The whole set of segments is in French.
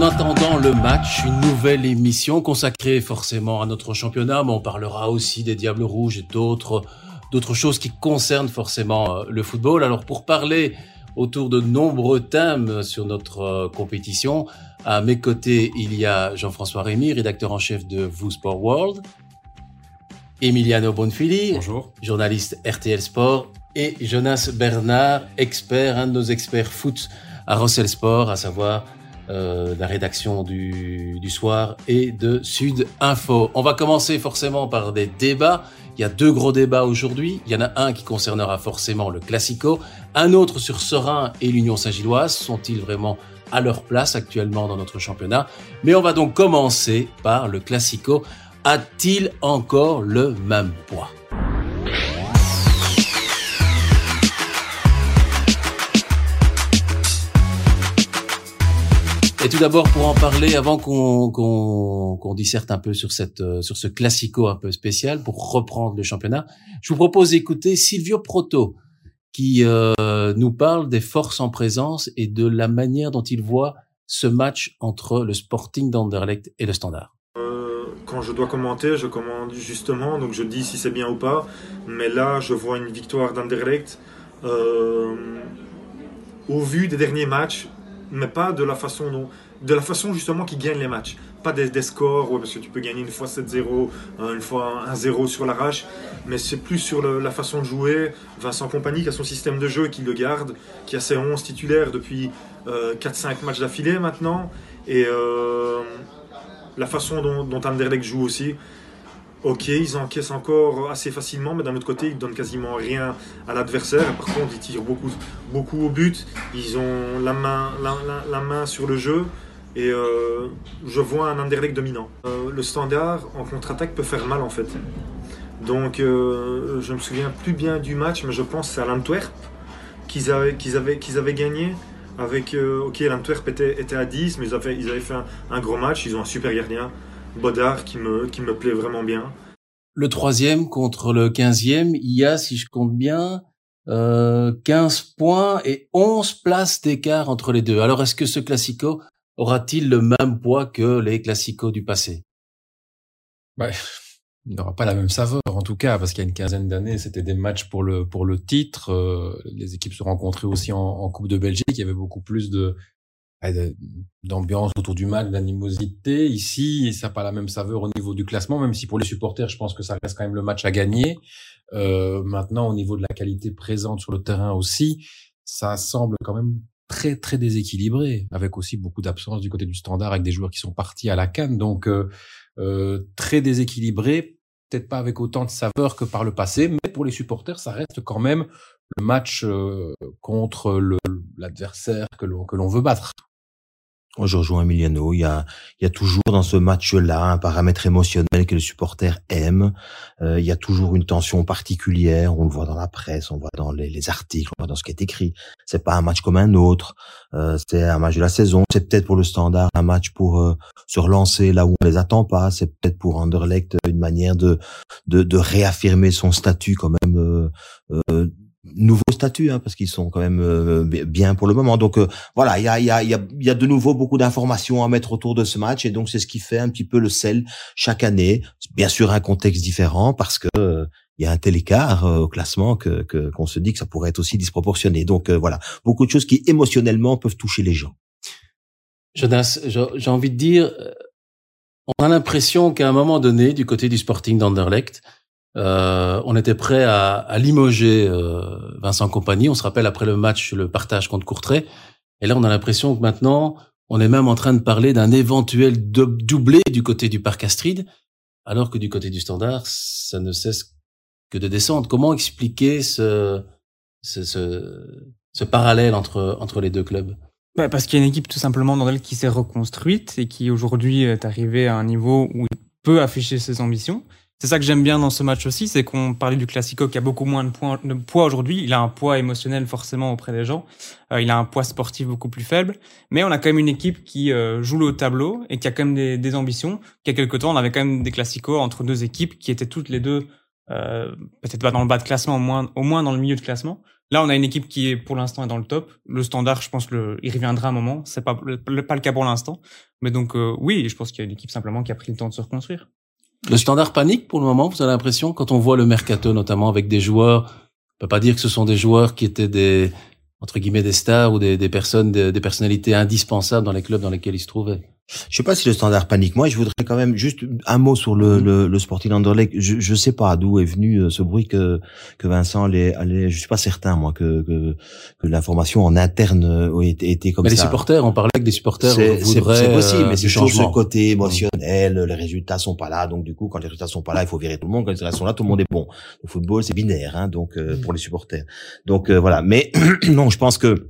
en attendant le match, une nouvelle émission consacrée forcément à notre championnat, mais on parlera aussi des Diables Rouges et d'autres d'autres choses qui concernent forcément euh, le football. Alors pour parler autour de nombreux thèmes sur notre euh, compétition, à mes côtés, il y a Jean-François Rémy, rédacteur en chef de Vous Sport World, Emiliano Bonfili, Bonjour. journaliste RTL Sport, et Jonas Bernard, expert, un de nos experts foot à Rossel Sport, à savoir euh, la rédaction du, du soir et de Sud Info. On va commencer forcément par des débats. Il y a deux gros débats aujourd'hui. Il y en a un qui concernera forcément le Classico, un autre sur Serein et l'Union Saint-Gilloise. Sont-ils vraiment à leur place actuellement dans notre championnat? Mais on va donc commencer par le Classico. A-t-il encore le même poids? Et tout d'abord, pour en parler, avant qu'on qu'on qu'on disserte un peu sur cette euh, sur ce classico un peu spécial, pour reprendre le championnat, je vous propose d'écouter Silvio Proto, qui euh, nous parle des forces en présence et de la manière dont il voit ce match entre le Sporting d'Anderlecht et le Standard. Euh, quand je dois commenter, je commande justement, donc je dis si c'est bien ou pas. Mais là, je vois une victoire d'Anderlecht euh, au vu des derniers matchs, mais pas de la façon dont, de la façon justement qui gagne les matchs. Pas des, des scores, ouais, parce que tu peux gagner une fois 7-0, euh, une fois 1-0 sur l'arrache, mais c'est plus sur la façon de jouer. Vincent Compagnie qui a son système de jeu qui le garde, qui a ses 11 titulaires depuis euh, 4-5 matchs d'affilée maintenant. Et euh, la façon dont, dont Anderlecht joue aussi. Ok, ils encaissent encore assez facilement, mais d'un autre côté, ils donnent quasiment rien à l'adversaire. Par contre, ils tirent beaucoup, beaucoup au but. Ils ont la main, la, main sur le jeu. Et euh, je vois un Anderlecht dominant. Euh, le standard en contre-attaque peut faire mal en fait. Donc euh, je me souviens plus bien du match, mais je pense à l'Antwerp qu'ils avaient, qu'ils avaient, qu'ils avaient gagné. Avec, euh, ok, l'Antwerp était, à 10, mais ils avaient, ils avaient fait un, un gros match. Ils ont un super gardien, Bodard, qui me, qui me plaît vraiment bien. Le troisième contre le quinzième, il y a, si je compte bien, euh, 15 points et 11 places d'écart entre les deux. Alors, est-ce que ce classico aura-t-il le même poids que les classicos du passé? Ouais. Il n'aura pas la même saveur, en tout cas, parce qu'il y a une quinzaine d'années, c'était des matchs pour le pour le titre. euh, les équipes se rencontraient aussi en, en Coupe de Belgique. Il y avait beaucoup plus de d'ambiance autour du match, d'animosité. Ici, ça n'a pas la même saveur au niveau du classement, même si pour les supporters, je pense que ça reste quand même le match à gagner. Euh, maintenant, au niveau de la qualité présente sur le terrain aussi, ça semble quand même très très déséquilibré, avec aussi beaucoup d'absence du côté du standard, avec des joueurs qui sont partis à la canne. Donc euh, euh, très déséquilibré, peut-être pas avec autant de saveur que par le passé, mais pour les supporters, ça reste quand même le match euh, contre l'adversaire que l'on veut battre. Je rejoins Emiliano. Il y a, il y a toujours dans ce match-là un paramètre émotionnel que les supporters aiment. Euh, il y a toujours une tension particulière. On le voit dans la presse, on voit dans les, les articles, on voit dans ce qui est écrit. C'est pas un match comme un autre. Euh, c'est un match de la saison. C'est peut-être pour le standard un match pour euh, se relancer là où on les attend pas. C'est peut-être pour Anderlecht une manière de, de, de réaffirmer son statut quand même. Nouveau statut hein, parce qu'ils sont quand même euh, bien pour le moment donc euh, voilà, il y a, y, a, y, a, y a de nouveau beaucoup d'informations à mettre autour de ce match et donc c'est ce qui fait un petit peu le sel chaque année. Bien sûr, un contexte différent parce que euh, il y a un tel écart euh, au classement que qu'on se dit que ça pourrait être aussi disproportionné. Donc euh, voilà, beaucoup de choses qui émotionnellement peuvent toucher les gens. Jonas, j'ai envie de dire, on a l'impression qu'à un moment donné, du côté du Sporting d'Anderlecht, euh, on était prêt à, à limoger euh, Vincent Compagnie. On se rappelle après le match, le partage contre Courtrai. Et là, on a l'impression que maintenant, on est même en train de parler d'un éventuel dou- doublé du côté du Parc Astrid, alors que du côté du Standard, ça ne cesse que de descendre. Comment expliquer ce, ce, ce, ce parallèle entre, entre les deux clubs? Bah, parce qu'il y a une équipe tout simplement dans elle qui s'est reconstruite et qui aujourd'hui est arrivée à un niveau où il peut afficher ses ambitions. C'est ça que j'aime bien dans ce match aussi, c'est qu'on parlait du Classico qui a beaucoup moins de, poids aujourd'hui. Il a un poids émotionnel forcément auprès des gens. Euh, il a un poids sportif beaucoup plus faible. Mais on a quand même une équipe qui euh, joue le tableau et qui a quand même des, des ambitions. Il y a quelques temps, on avait quand même des Classicos entre deux équipes qui étaient toutes les deux, euh, peut-être pas dans le bas de classement, au moins, au moins dans le milieu de classement. Là, on a une équipe qui est pour l'instant dans le top. Le standard, je pense, le, il reviendra un moment. C'est pas pas le cas pour l'instant. Mais donc euh, oui, je pense qu'il y a une équipe simplement qui a pris le temps de se reconstruire. Le standard panique pour le moment. Vous avez l'impression quand on voit le mercato notamment avec des joueurs. On peut pas dire que ce sont des joueurs qui étaient des entre guillemets des stars ou des, personnes, des personnalités indispensables dans les clubs dans lesquels ils se trouvaient. Je sais pas si le standard panique. Moi, je voudrais quand même juste un mot sur le, mhm. le, le Sporting Anderlecht. Je, je sais pas d'où est venu euh, ce bruit que que Vincent allait, allait je suis pas certain moi que que, que l'information en interne euh, était, était comme mais ça. les supporters, on parlait que des supporters c'est possible, mais euh, c'est toujours ce côté émotionnel. Les résultats sont pas là, donc du coup, quand les résultats sont pas là, il faut virer tout le monde. Quand les résultats sont là, tout le monde est bon. Le football, c'est binaire, hein, donc mhm. pour les supporters. Donc voilà. Mais non, je pense que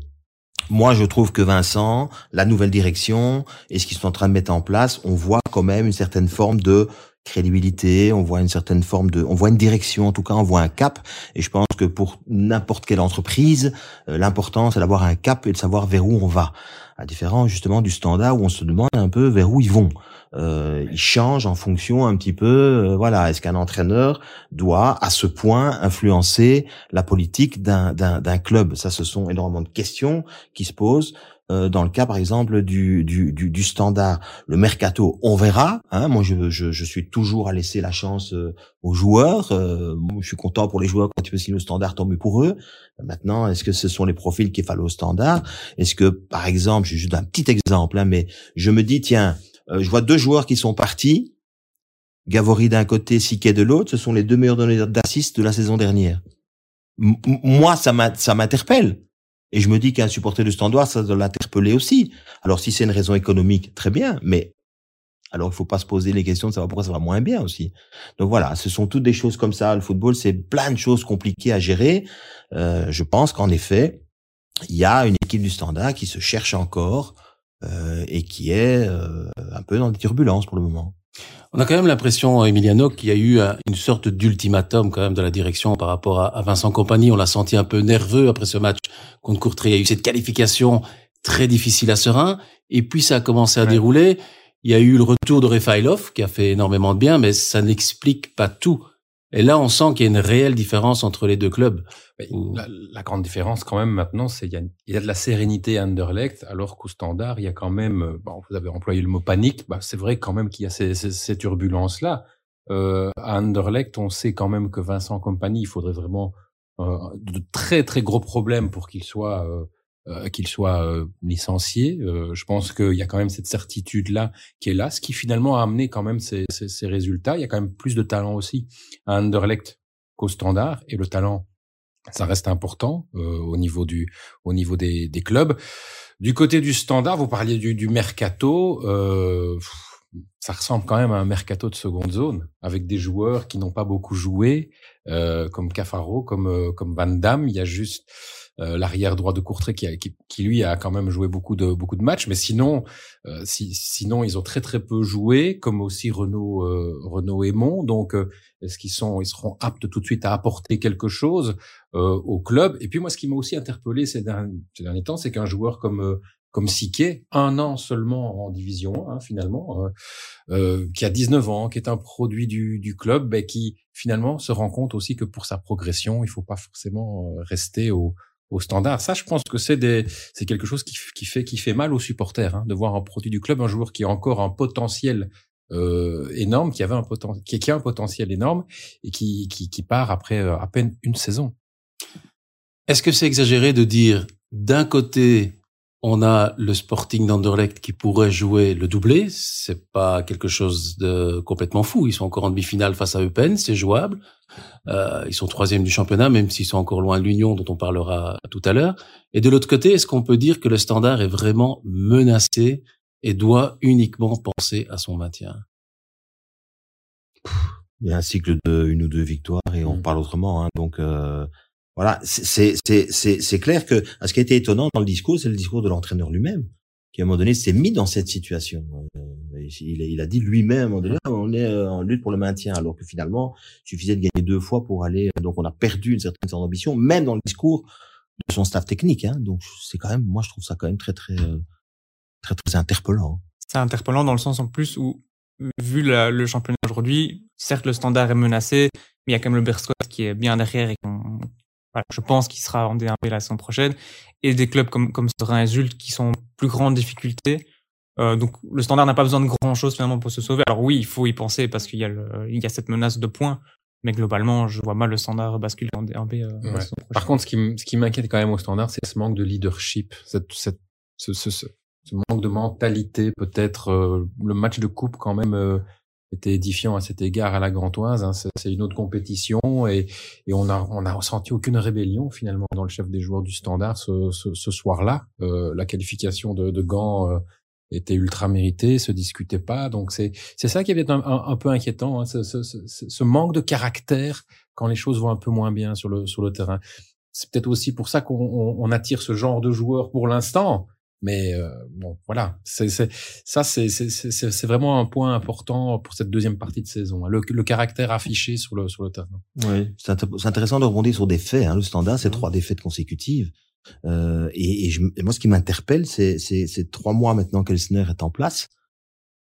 moi, je trouve que Vincent, la nouvelle direction et ce qu'ils sont en train de mettre en place, on voit quand même une certaine forme de crédibilité, on voit une certaine forme de, on voit une direction, en tout cas, on voit un cap. Et je pense que pour n'importe quelle entreprise, euh, l'important c'est d'avoir un cap et de savoir vers où on va. À différence justement du standard où on se demande un peu vers où ils vont euh, il change en fonction un petit peu. Euh, voilà, est-ce qu'un entraîneur doit à ce point influencer la politique d'un club? Ça, ce sont énormément de questions qui se posent. Euh, dans le cas, par exemple, du, du, du, du, standard, le mercato, on verra. Hein, moi, je, je, je, suis toujours à laisser la chance euh, aux joueurs. Euh, je suis content pour les joueurs quand peux signer le standard, tant mieux pour eux. Maintenant, est-ce que ce sont les profils qui fallent au standard? Est-ce que, par exemple, je juste un petit exemple, hein, mais je me dis, tiens, je vois deux joueurs qui sont partis. Gavory d'un côté, Siquet de l'autre. Ce sont les deux meilleurs donneurs d'assist de la saison dernière. moi, ça m'interpelle. Et je me dis qu'un supporter du standard, ça doit l'interpeller aussi. Alors, si c'est une raison économique, très bien. Mais alors, il faut pas se poser les questions de savoir pourquoi ça va moins bien aussi. Donc voilà, ce sont toutes des choses comme ça. Le football, c'est plein de choses compliquées à gérer. Euh, je pense qu'en effet, il y a une équipe du standard qui se cherche encore euh, et qui est euh, un peu dans des turbulences pour le moment. On a quand même l'impression, Emiliano, qu'il y a eu une sorte d'ultimatum quand même de la direction par rapport à, Vincent Compagnie. On l'a senti un peu nerveux après ce match contre Courtrai. Il y a eu cette qualification très difficile à Serein. Et puis ça a commencé à dérouler. Il y a eu le retour de Refailov qui a fait énormément de bien, mais ça n'explique pas tout. Et là, on sent qu'il y a une réelle différence entre les deux clubs. La, grande différence, quand même, maintenant, c'est qu'il y, a de la sérénité à Anderlecht, alors qu'au Standard, il y a quand même, euh, bon, vous avez employé le mot panique, bah, c'est vrai quand même qu'il y a ces, ces, ces turbulences-là. Euh, à Anderlecht, on sait quand même que Vincent Compagnie, il faudrait vraiment euh, de très très gros problèmes pour qu'il soit euh, euh, qu'il soit euh, licencié. Euh, je pense qu'il y a quand même cette certitude-là qui est là, ce qui finalement a amené quand même ces, ces, ces résultats. Il y a quand même plus de talent aussi à Anderlecht qu'au Standard, et le talent, ça reste important au niveau du au niveau des, des, clubs. Du côté du Standard, vous parliez du, du mercato. Ça ressemble quand même à un mercato de seconde zone, avec des joueurs qui n'ont pas beaucoup joué, comme Cafaro, comme comme Van Damme. Il y a juste euh, l'arrière droit de Courtrai qui, qui, qui, lui a quand même joué beaucoup de beaucoup de matchs, mais sinon euh, si, sinon ils ont très très peu joué, comme aussi Renault euh, Renault Aymon. Donc est-ce qu'ils sont ils seront aptes tout de suite à apporter quelque chose au club? Et puis moi ce qui m'a aussi interpellé ces derniers, ces derniers temps, c'est qu'un joueur comme comme Siquet, un an seulement en division 1 hein, finalement, euh, qui a 19 ans, qui est un produit du, du club, ben, qui finalement se rend compte aussi que pour sa progression, il faut pas forcément rester au, au standard. Ça, je pense que c'est c'est quelque chose qui, qui, fait, qui fait mal aux supporters, hein, de voir un produit du club, un joueur qui a encore un potentiel euh, énorme, qui avait un potentiel, qui, a un potentiel énorme et qui, qui, qui part après euh, à peine une saison. Est-ce que c'est exagéré de dire d'un côté on a le Sporting d'Anderlecht qui pourrait jouer le doublé, c'est pas quelque chose de complètement fou. Ils sont encore en demi-finale face à Eupen, c'est jouable. Euh, ils sont troisième du championnat, même s'ils sont encore loin de l'Union, dont on parlera tout à l'heure. Et de l'autre côté, est-ce qu'on peut dire que le Standard est vraiment menacé et doit uniquement penser à son maintien? Il y a un cycle de une ou deux victoires et on mmh. parle autrement. Hein. Donc euh, voilà, c'est c'est clair que ce qui a été étonnant dans le discours, c'est le discours de l'entraîneur lui-même qui à un moment donné s'est mis dans cette situation. Euh, il, il, a dit lui-même, on est euh, en lutte pour le maintien, alors que finalement, il suffisait de gagner deux fois pour aller. Donc, on a perdu une certaine sorte d'ambition, même dans le discours de son staff technique. Hein. Donc, c'est quand même, moi, je trouve ça quand même très, très, euh, très, très interpellant. C'est interpellant dans le sens en plus où, vu le championnat aujourd'hui, certes, le standard est menacé, mais il y a quand même le Berscott qui est bien derrière et voilà, je pense qu'il sera en D1B la saison prochaine, et des clubs comme comme Serein qui sont en plus grande difficulté. Euh, donc le Standard n'a pas besoin de grand chose finalement pour se sauver. Alors oui, il faut y penser parce qu'il y a le, il y a cette menace de points, mais globalement, je vois mal le Standard basculer en D1B. Euh, Ouais. Par contre, ce qui, m- ce qui m'inquiète quand même au standard, c'est ce manque de leadership, cette, cette, ce, ce, ce, ce manque de mentalité, peut-être. euh, le match de coupe, quand même, euh, était édifiant à cet égard à la Gantoise. Hein, c'est une autre compétition et, et on a, on a ressenti aucune rébellion finalement dans le chef des joueurs du standard ce, ce, ce soir-là. Euh, la qualification de, de Gand euh, était ultra méritée, se discutait pas. Donc c'est c'est ça qui est un, peu inquiétant, hein, ce, ce, manque de caractère quand les choses vont un peu moins bien sur le sur le terrain. C'est peut-être aussi pour ça qu'on on, on attire ce genre de joueurs pour l'instant. Mais euh, bon, voilà, c'est c'est ça, c'est c'est vraiment un point important pour cette deuxième partie de saison. hein, Le, le caractère affiché sur le sur le terrain. Oui, c'est int- c'est intéressant de rebondir sur des faits. Hein. Le standard, c'est Mhm. trois défaites consécutives. Euh, et, et je- et moi, ce qui m'interpelle, c'est c'est- c'est trois mois maintenant qu'Elsner est en place.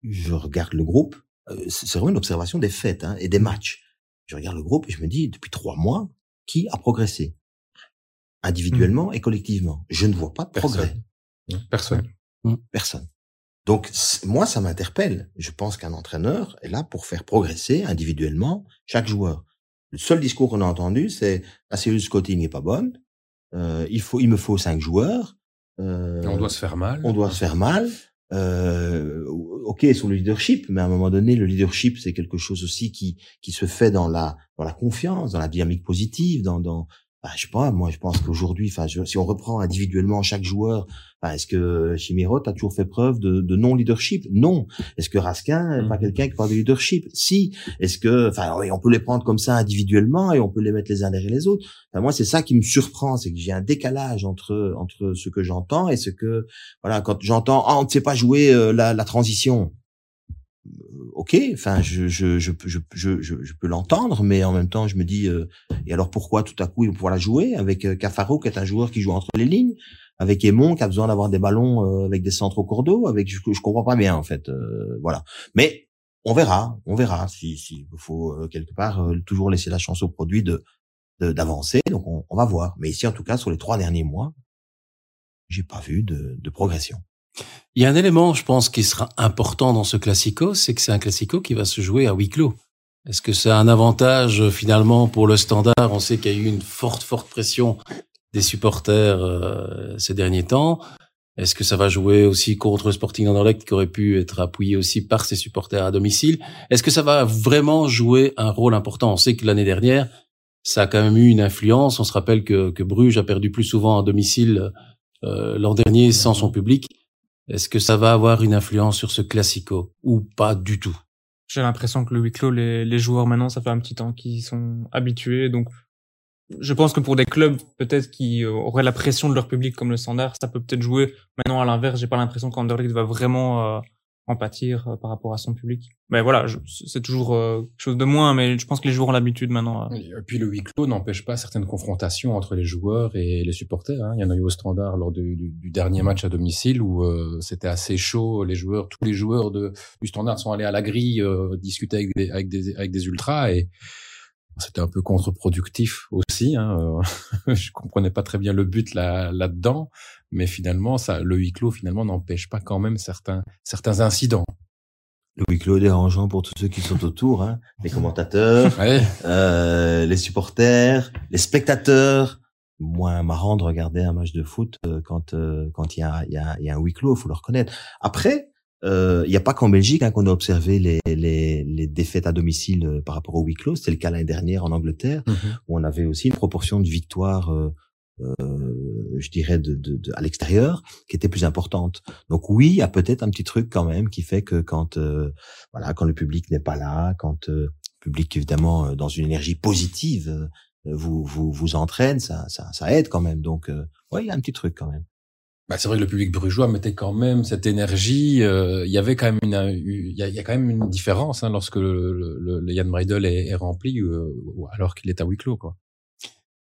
Je regarde le groupe. euh, c'est vraiment une observation des faits hein, et des matchs. Je regarde le groupe et je me dis, depuis trois mois, qui a progressé? Individuellement et collectivement Je ne vois pas de progrès. Personne. Personne. Donc moi, ça m'interpelle. Je pense qu'un entraîneur est là pour faire progresser individuellement chaque joueur. Le seul discours qu'on a entendu, c'est la cellule scouting n'est pas bonne. Euh, il faut, il me faut cinq joueurs. Euh, On doit se faire mal. on doit se faire mal. Euh, ok sur le leadership, mais à un moment donné, le leadership c'est quelque chose aussi qui qui se fait dans la dans la confiance, dans la dynamique positive, dans dans bah, je sais pas, moi je pense qu'aujourd'hui, enfin si on reprend individuellement chaque joueur, enfin, est-ce que Chimirot a toujours fait preuve de, de non leadership Non. Est-ce que Raskin n'est pas Mhm. quelqu'un qui parle de leadership? Si. Est-ce que, enfin, on peut les prendre comme ça individuellement et on peut les mettre les uns derrière les autres. Enfin, moi, c'est ça qui me surprend, c'est que j'ai un décalage entre entre ce que j'entends et ce que voilà, quand j'entends ah on ne sait pas jouer euh, la, la transition. Ok, enfin je je je je, je, je, peux l'entendre, mais en même temps je me dis euh, et alors pourquoi tout à coup ils vont pouvoir la jouer avec euh, Cafaro qui est un joueur qui joue entre les lignes, avec Aimon qui a besoin d'avoir des ballons euh, avec des centres au cours d'eau, avec je, je comprends pas bien en fait, euh, voilà. Mais on verra, on verra si si il faut euh, quelque part euh, toujours laisser la chance au produit de- d'avancer, donc on, on va voir. Mais ici en tout cas sur les trois derniers mois, j'ai pas vu de, de progression. Il y a un élément, je pense, qui sera important dans ce classico, c'est que c'est un classico qui va se jouer à huis clos. Est-ce que c'est un avantage euh, finalement pour le standard? On sait qu'il y a eu une forte, forte pression des supporters euh, ces derniers temps. Est-ce que ça va jouer aussi contre le Sporting Anderlecht qui aurait pu être appuyé aussi par ses supporters à domicile? Est-ce que ça va vraiment jouer un rôle important? On sait que l'année dernière, ça a quand même eu une influence. On se rappelle que, que Bruges a perdu plus souvent à domicile euh, l'an dernier sans son public. Est-ce que ça va avoir une influence sur ce classico ou pas du tout? J'ai l'impression que le huis clos, les, les joueurs maintenant, ça fait un petit temps qu'ils sont habitués. Donc, je pense que pour des clubs peut-être qui euh, auraient la pression de leur public comme le Standard, ça peut peut-être jouer. Maintenant, à l'inverse, j'ai pas l'impression qu'Anderlecht va vraiment euh, en pâtir euh, par rapport à son public. Mais voilà, c'est toujours euh, quelque chose de moins, mais je pense que les joueurs ont l'habitude maintenant. euh. Et puis le huis clos n'empêche pas certaines confrontations entre les joueurs et les supporters. Hein. Il y en a eu au standard lors du, du- dernier match à domicile où euh, c'était assez chaud. Les joueurs, tous les joueurs de, du standard sont allés à la grille euh, discuter avec des, avec des, avec des ultras et c'était un peu contre-productif aussi. Hein. Je comprenais pas très bien le but là là-dedans, mais finalement, ça, le huis clos finalement n'empêche pas quand même certains certains incidents. Le huis clos dérangeant pour tous ceux qui sont autour, hein, les commentateurs, Ouais. euh, les supporters, les spectateurs. Moins marrant de regarder un match de foot euh, quand euh, quand il y a il y a il y a un huis clos, faut le reconnaître. Après, euh, il n'y a pas qu'en Belgique hein, qu'on a observé les, les les défaites à domicile euh, par rapport au huis clos. C'était le cas l'année dernière en Angleterre Mhm. où on avait aussi une proportion de victoires, euh, je dirais, de, de, de- à l'extérieur, qui était plus importante. Donc oui, il y a peut-être un petit truc quand même qui fait que quand euh, voilà, quand le public n'est pas là, quand euh, le public évidemment euh, dans une énergie positive euh, vous vous vous entraîne, ça ça ça aide quand même. Donc euh, ouais, il y a un petit truc quand même. Bah, c'est vrai que le public brugeois mettait quand même cette énergie. euh, Il y avait quand même une, il y a, quand même une différence hein, lorsque le, le, le Jan Breidel est, est rempli euh, alors qu'il est à huis clos. Quoi.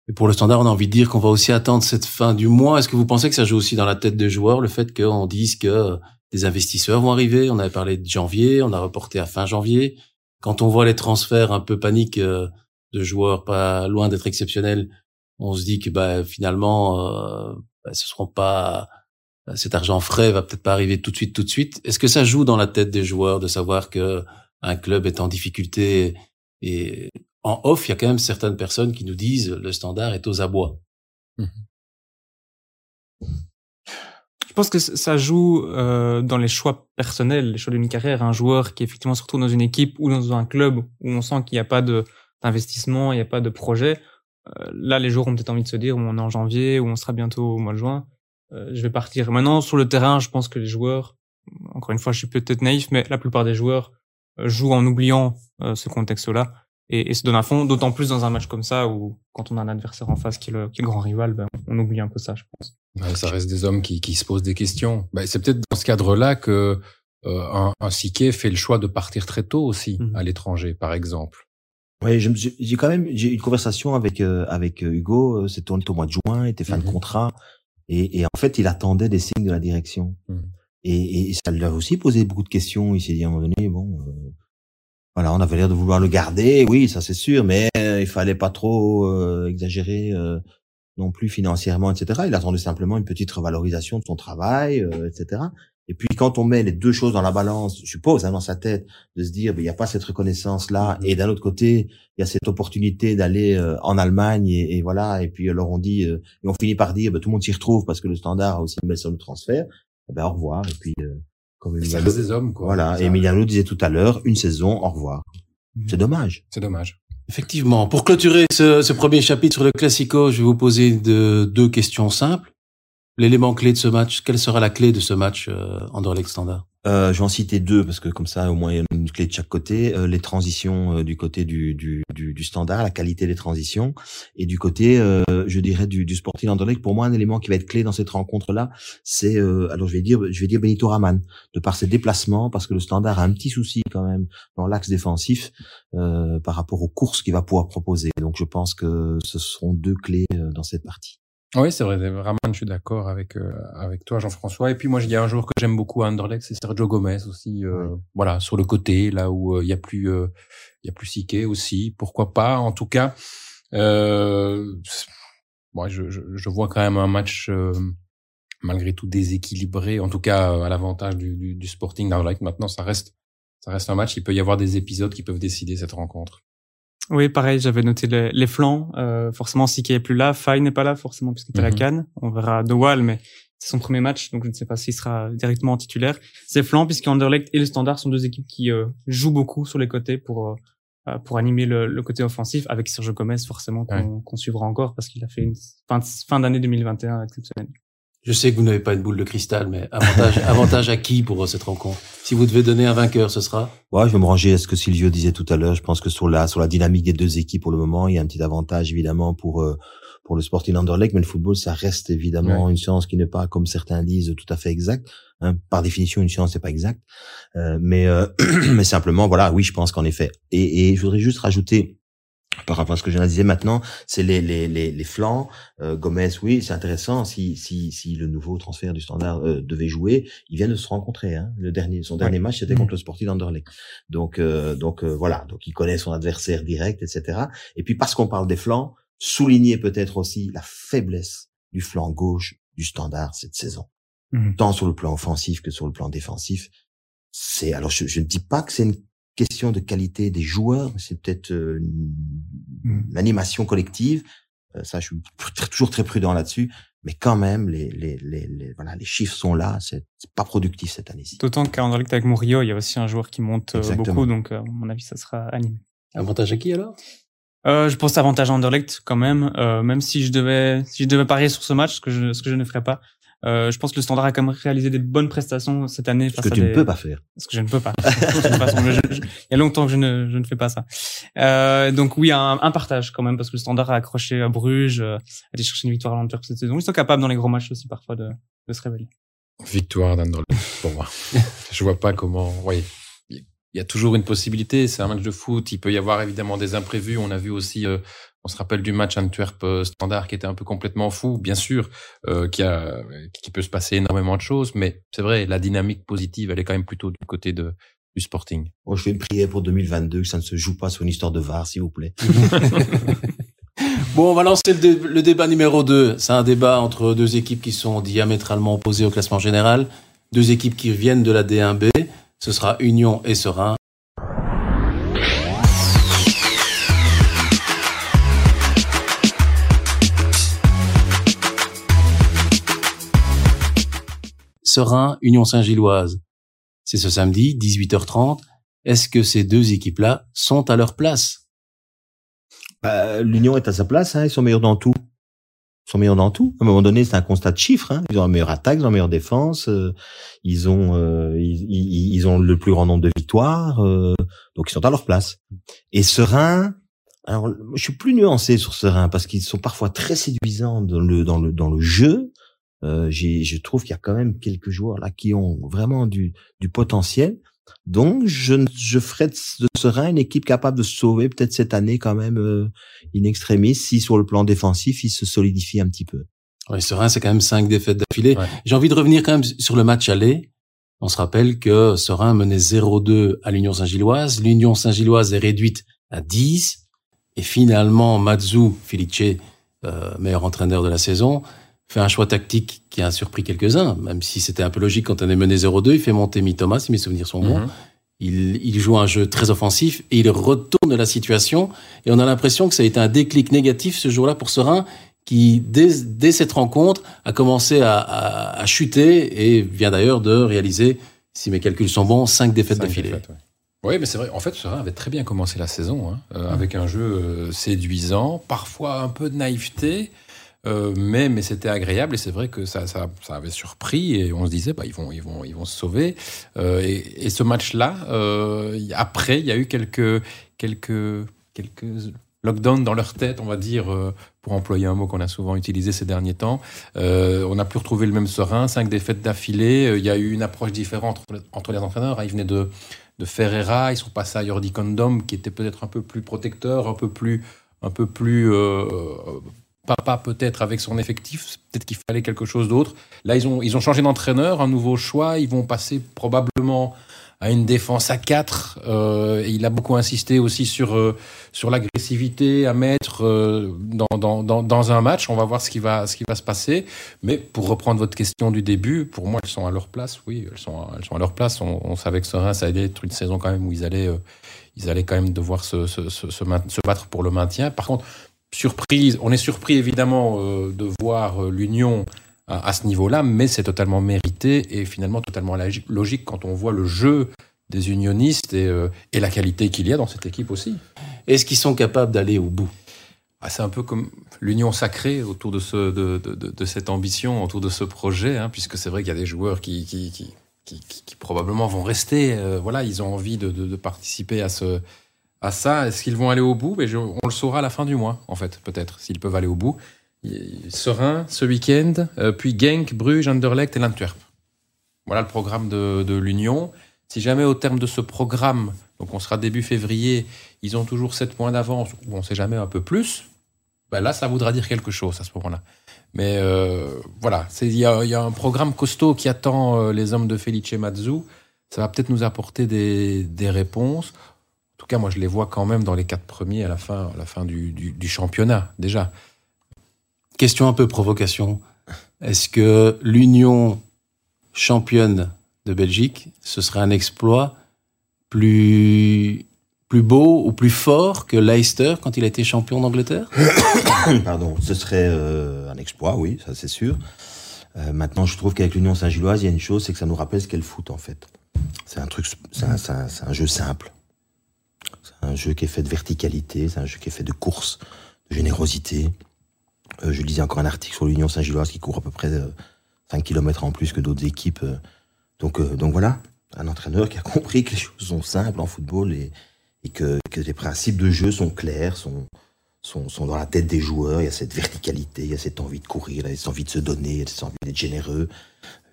Et pour le standard, on a envie de dire qu'on va aussi attendre cette fin du mois. Est-ce que vous pensez que ça joue aussi dans la tête des joueurs, le fait qu'on dise que des investisseurs vont arriver? On avait parlé de janvier, on a reporté à fin janvier. Quand on voit les transferts un peu paniques euh, de joueurs pas loin d'être exceptionnels, on se dit que bah, finalement, euh, bah, ce seront pas cet argent frais va peut-être pas arriver tout de suite, tout de suite. Est-ce que ça joue dans la tête des joueurs de savoir que un club est en difficulté et en off, il y a quand même certaines personnes qui nous disent le standard est aux abois. Mmh je pense que ça joue euh, dans les choix personnels, les choix d'une carrière. Un joueur qui effectivement se retrouve dans une équipe ou dans un club où on sent qu'il n'y a pas d'investissement, il n'y a pas de projet. Euh, là, les joueurs ont peut-être envie de se dire, on est en janvier ou on sera bientôt au mois de juin, euh, je vais partir. Maintenant, sur le terrain, je pense que les joueurs, encore une fois, je suis peut-être naïf, mais la plupart des joueurs euh, jouent en oubliant ce contexte-là et, et, se donnent à fond, d'autant plus dans un match comme ça où quand on a un adversaire en face qui est le, qui est le grand rival, ben, on oublie un peu ça, je pense. Ouais, ça reste des hommes qui, qui se posent des questions. Ben, c'est peut-être dans ce cadre-là que euh, un, un Siquet fait le choix de partir très tôt aussi mmh. à l'étranger, par exemple. Oui, j'ai quand même j'ai eu une conversation avec euh, avec Hugo. C'était au mois de juin, il était fin mmh. de contrat, et, et, en fait, il attendait des signes de la direction. Mmh. Et, et, ça lui a aussi posé beaucoup de questions. Il s'est dit à un moment donné, bon, euh, voilà, on avait l'air de vouloir le garder, oui, ça c'est sûr, mais euh, il fallait pas trop euh, exagérer euh, non plus financièrement, etc. Il attendait simplement une petite revalorisation de son travail, etc. Et puis quand on met les deux choses dans la balance, je suppose, hein, dans sa tête, de se dire, ben, il n'y a pas cette reconnaissance-là, mmh et d'un autre côté, il y a cette opportunité d'aller en Allemagne, et, et, voilà, et puis alors on dit, et on finit par dire, ben, tout le monde s'y retrouve parce que le standard a aussi une belle somme de transfert, eh ben, au revoir, et puis comme Emiliano, des hommes, quoi. Voilà, Emiliano disait tout à l'heure, une saison, au revoir. Mmh. C'est dommage. C'est dommage. Effectivement. Pour clôturer ce, ce, premier chapitre sur le Classico, je vais vous poser de, deux questions simples. L'élément clé de ce match, quelle sera la clé de ce match euh, Anderlecht Standard? Euh, je vais en citer deux parce que comme ça au moins il y a une clé de chaque côté. Euh, les transitions euh, du côté du, du, du, du, standard, la qualité des transitions, et du côté, euh, je dirais du, du Sporting Anderlecht. Pour moi, un élément qui va être clé dans cette rencontre-là, c'est euh, alors je vais dire, je vais dire Benito Raman de par ses déplacements, parce que le standard a un petit souci quand même dans l'axe défensif par rapport aux courses qu'il va pouvoir proposer. Donc je pense que ce seront deux clés dans cette partie. Oui, c'est vrai. Vraiment, je suis d'accord avec euh, avec toi, Jean-François. Et puis moi, il y a un joueur que j'aime beaucoup à Anderlecht, c'est Sergio Gomez aussi. Euh, Voilà, sur le côté, là où euh, il y a plus il y a plus Siquet aussi. Pourquoi pas En tout cas, moi, je, je, je, vois quand même un match malgré tout déséquilibré. En tout cas, à l'avantage du, du, du Sporting d'Anderlecht. Maintenant, ça reste ça reste un match. Il peut y avoir des épisodes qui peuvent décider cette rencontre. Oui, pareil, j'avais noté les, les flancs. Euh, forcément, qui est plus là, Faye n'est pas là, forcément, puisqu'il est à la mhm. Cannes. On verra De Waal, mais c'est son premier match, donc je ne sais pas s'il sera directement titulaire. Ces flancs, puisqu'Anderlecht et le Standard sont deux équipes qui euh, jouent beaucoup sur les côtés pour euh, euh, pour animer le, le, côté offensif, avec Sergio Gomez, forcément, qu'on suivra encore, parce qu'il a fait une fin, fin d'année 2021 exceptionnelle. Je sais que vous n'avez pas une boule de cristal, mais avantage, avantage à qui pour cette rencontre Si vous devez donner un vainqueur, ce sera? Ouais, je vais me ranger à ce que Silvio disait tout à l'heure. Je pense que sur la sur la dynamique des deux équipes pour le moment, il y a un petit avantage évidemment pour euh, pour le Sporting Anderlecht, mais le football, ça reste évidemment une science qui n'est pas, comme certains disent, tout à fait exacte. Hein. Par définition, une science n'est pas exacte, euh, mais euh, mais simplement, voilà, oui, je pense qu'en effet. Et, et je voudrais juste rajouter par rapport à ce que je dire maintenant, c'est les, les, les, les flancs. Euh, Gomez, oui, c'est intéressant. Si, si, si le nouveau transfert du Standard euh, devait jouer, ils viennent de se rencontrer. Hein. Le dernier, son dernier match, c'était contre le Sporting Anderlecht. Donc, euh, donc euh, voilà. Donc, il connaît son adversaire direct, etc. Et puis, parce qu'on parle des flancs, souligner peut-être aussi la faiblesse du flanc gauche du Standard cette saison, mmh. tant sur le plan offensif que sur le plan défensif. C'est alors, je, je ne dis pas que c'est une question de qualité des joueurs, c'est peut-être euh, une, mmh. animation collective. Euh, ça, je suis toujours très prudent là-dessus. Mais quand même, les, les, les, les, voilà, les chiffres sont là. C'est pas productif cette année-ci. D'autant qu'en Anderlecht avec Murillo, il y a aussi un joueur qui monte euh, beaucoup, donc à mon avis, ça sera animé. Avantage à qui alors? Euh, je pense avantage à Anderlecht quand même, euh, même si je devais si je devais parier sur ce match, ce que je ce que je ne ferais pas. Euh, je pense que le Standard a quand même réalisé des bonnes prestations cette année. Ce que tu ne peux pas faire. Ce que je ne peux pas. il y a longtemps que je ne, je ne fais pas ça. Euh, donc oui, un, un, partage quand même, parce que le Standard a accroché à Bruges, euh, a été chercher une victoire à l'Antwerp cette saison. Ils sont capables dans les gros matchs aussi parfois de, de se révéler. Victoire d'Anderlecht pour moi. je vois pas comment. Oui, il y a toujours une possibilité. C'est un match de foot. Il peut y avoir évidemment des imprévus. On a vu aussi euh, on se rappelle du match Antwerp standard qui était un peu complètement fou, bien sûr, euh, qui, a, qui peut se passer énormément de choses, mais c'est vrai, la dynamique positive, elle est quand même plutôt du côté de, du Sporting. je fais une prière pour 2022 que ça ne se joue pas sur une histoire de VAR, s'il vous plaît. Bon, on va lancer le, débat numéro 2. C'est un débat entre deux équipes qui sont diamétralement opposées au classement général. Deux équipes qui viennent de la D1B. Ce sera Union et Serein. Serein, Union Saint-Gilloise. C'est ce samedi, 18h30. Est-ce que ces deux équipes-là sont à leur place? Bah, L'Union est à sa place, hein, ils sont meilleurs dans tout. Ils sont meilleurs dans tout. À un moment donné, c'est un constat de chiffres. Hein. Ils ont la meilleure attaque, ils ont la meilleure défense, euh, ils ont euh, ils, ont le plus grand nombre de victoires, euh, donc ils sont à leur place. Et Serein, alors je suis plus nuancé sur Serein parce qu'ils sont parfois très séduisants dans le dans le dans le jeu, euh, je trouve qu'il y a quand même quelques joueurs là qui ont vraiment du, du potentiel. Donc, je, je ferai de, Serein une équipe capable de se sauver peut-être cette année quand même euh, in extremis si sur le plan défensif il se solidifie un petit peu. Oui, Serein, c'est quand même cinq défaites d'affilée. J'ai envie de revenir quand même sur le match aller. On se rappelle que Serein menait 0-2 à l'Union Saint-Gilloise. L'Union Saint-Gilloise est réduite à 10. Et finalement, Matsu Felice, euh, meilleur entraîneur de la saison, fait un choix tactique qui a surpris quelques-uns, même si c'était un peu logique quand on est mené 0-2. Il fait monter Mitoma, si mes souvenirs sont bons. Mhm. Il, il, joue un jeu très offensif et il retourne la situation. Et on a l'impression que ça a été un déclic négatif ce jour-là pour Serein, qui, dès, dès, cette rencontre, a commencé à, à, à chuter et vient d'ailleurs de réaliser, si mes calculs sont bons, cinq défaites d'affilée. Oui, mais c'est vrai. En fait, Serein avait très bien commencé la saison, hein, euh, avec un jeu euh, séduisant, parfois un peu de naïveté. Euh, mais mais c'était agréable et c'est vrai que ça, ça, ça, avait surpris et on se disait bah ils vont ils vont ils vont se sauver. Euh, et, et, ce match là euh, après il y a eu quelques quelques quelques lockdowns dans leur tête on va dire euh, pour employer un mot qu'on a souvent utilisé ces derniers temps. Euh, on a pu retrouver le même serein cinq défaites d'affilée. Il y a eu une approche différente entre, entre les entraîneurs hein. ils venaient de de Ferreira ils sont passés à Jordi Condom qui était peut-être un peu plus protecteur un peu plus un peu plus papa peut-être avec son effectif, peut-être qu'il fallait quelque chose d'autre. Là, ils ont, ils ont changé d'entraîneur, un nouveau choix, ils vont passer probablement à une défense à 4. Euh, il a beaucoup insisté aussi sur, euh, sur l'agressivité à mettre euh, dans, dans, dans, un match. On va voir ce qui va, ce qui va se passer. Mais pour reprendre votre question du début, pour moi, elles sont à leur place. Oui, elles sont, elles sont à leur place. On, savait que Serein, ça allait être une saison quand même où ils allaient, ils allaient quand même devoir se, se, se, se battre pour le maintien. Par contre, surprise, on est surpris évidemment euh, de voir euh, l'union à, ce niveau-là, mais c'est totalement mérité et finalement totalement logique quand on voit le jeu des unionistes et, euh, la qualité qu'il y a dans cette équipe aussi. Est-ce qu'ils sont capables d'aller au bout? Ah, C'est un peu comme l'union sacrée autour de, ce, de, cette ambition, autour de ce projet, hein, puisque c'est vrai qu'il y a des joueurs qui, qui, probablement vont rester. voilà, ils ont envie de, participer à ce, à ça. Est-ce qu'ils vont aller au bout? Mais On le saura à la fin du mois, en fait, peut-être, s'ils peuvent aller au bout. Serein ce week-end, euh, puis Genk, Bruges, Anderlecht et l'Antwerp. Voilà le programme de, l'Union. Si jamais au terme de ce programme, donc on sera début février, ils ont toujours 7 points d'avance, ou on ne sait jamais un peu plus, ben là, ça voudra dire quelque chose à ce moment-là. Mais euh, voilà, il y, a, un programme costaud qui attend euh, les hommes de Felice Mazzu. Ça va peut-être nous apporter des réponses tout cas, moi, je les vois quand même dans les quatre premiers à la fin, à la fin du, championnat, déjà. Question un peu provocation. Est-ce que l'Union championne de Belgique, ce serait un exploit plus, plus beau ou plus fort que Leicester quand il a été champion d'Angleterre Pardon, ce serait euh, un exploit, oui, ça c'est sûr. Euh, maintenant, je trouve qu'avec l'Union Saint-Gilloise, il y a une chose, c'est que ça nous rappelle ce qu'est le foot en fait. C'est un truc, c'est un, jeu simple. Un jeu qui est fait de verticalité, c'est un jeu qui est fait de course, de générosité. Euh, je lisais encore un article sur l'Union Saint-Gilloise qui court à peu près 5 euh, km en plus que d'autres équipes. Euh. Donc, donc voilà, un entraîneur qui a compris que les choses sont simples en football et, que, que, les principes de jeu sont clairs, sont, sont, sont, dans la tête des joueurs. Il y a cette verticalité, il y a cette envie de courir, il y a cette envie de se donner, il y a cette envie d'être généreux.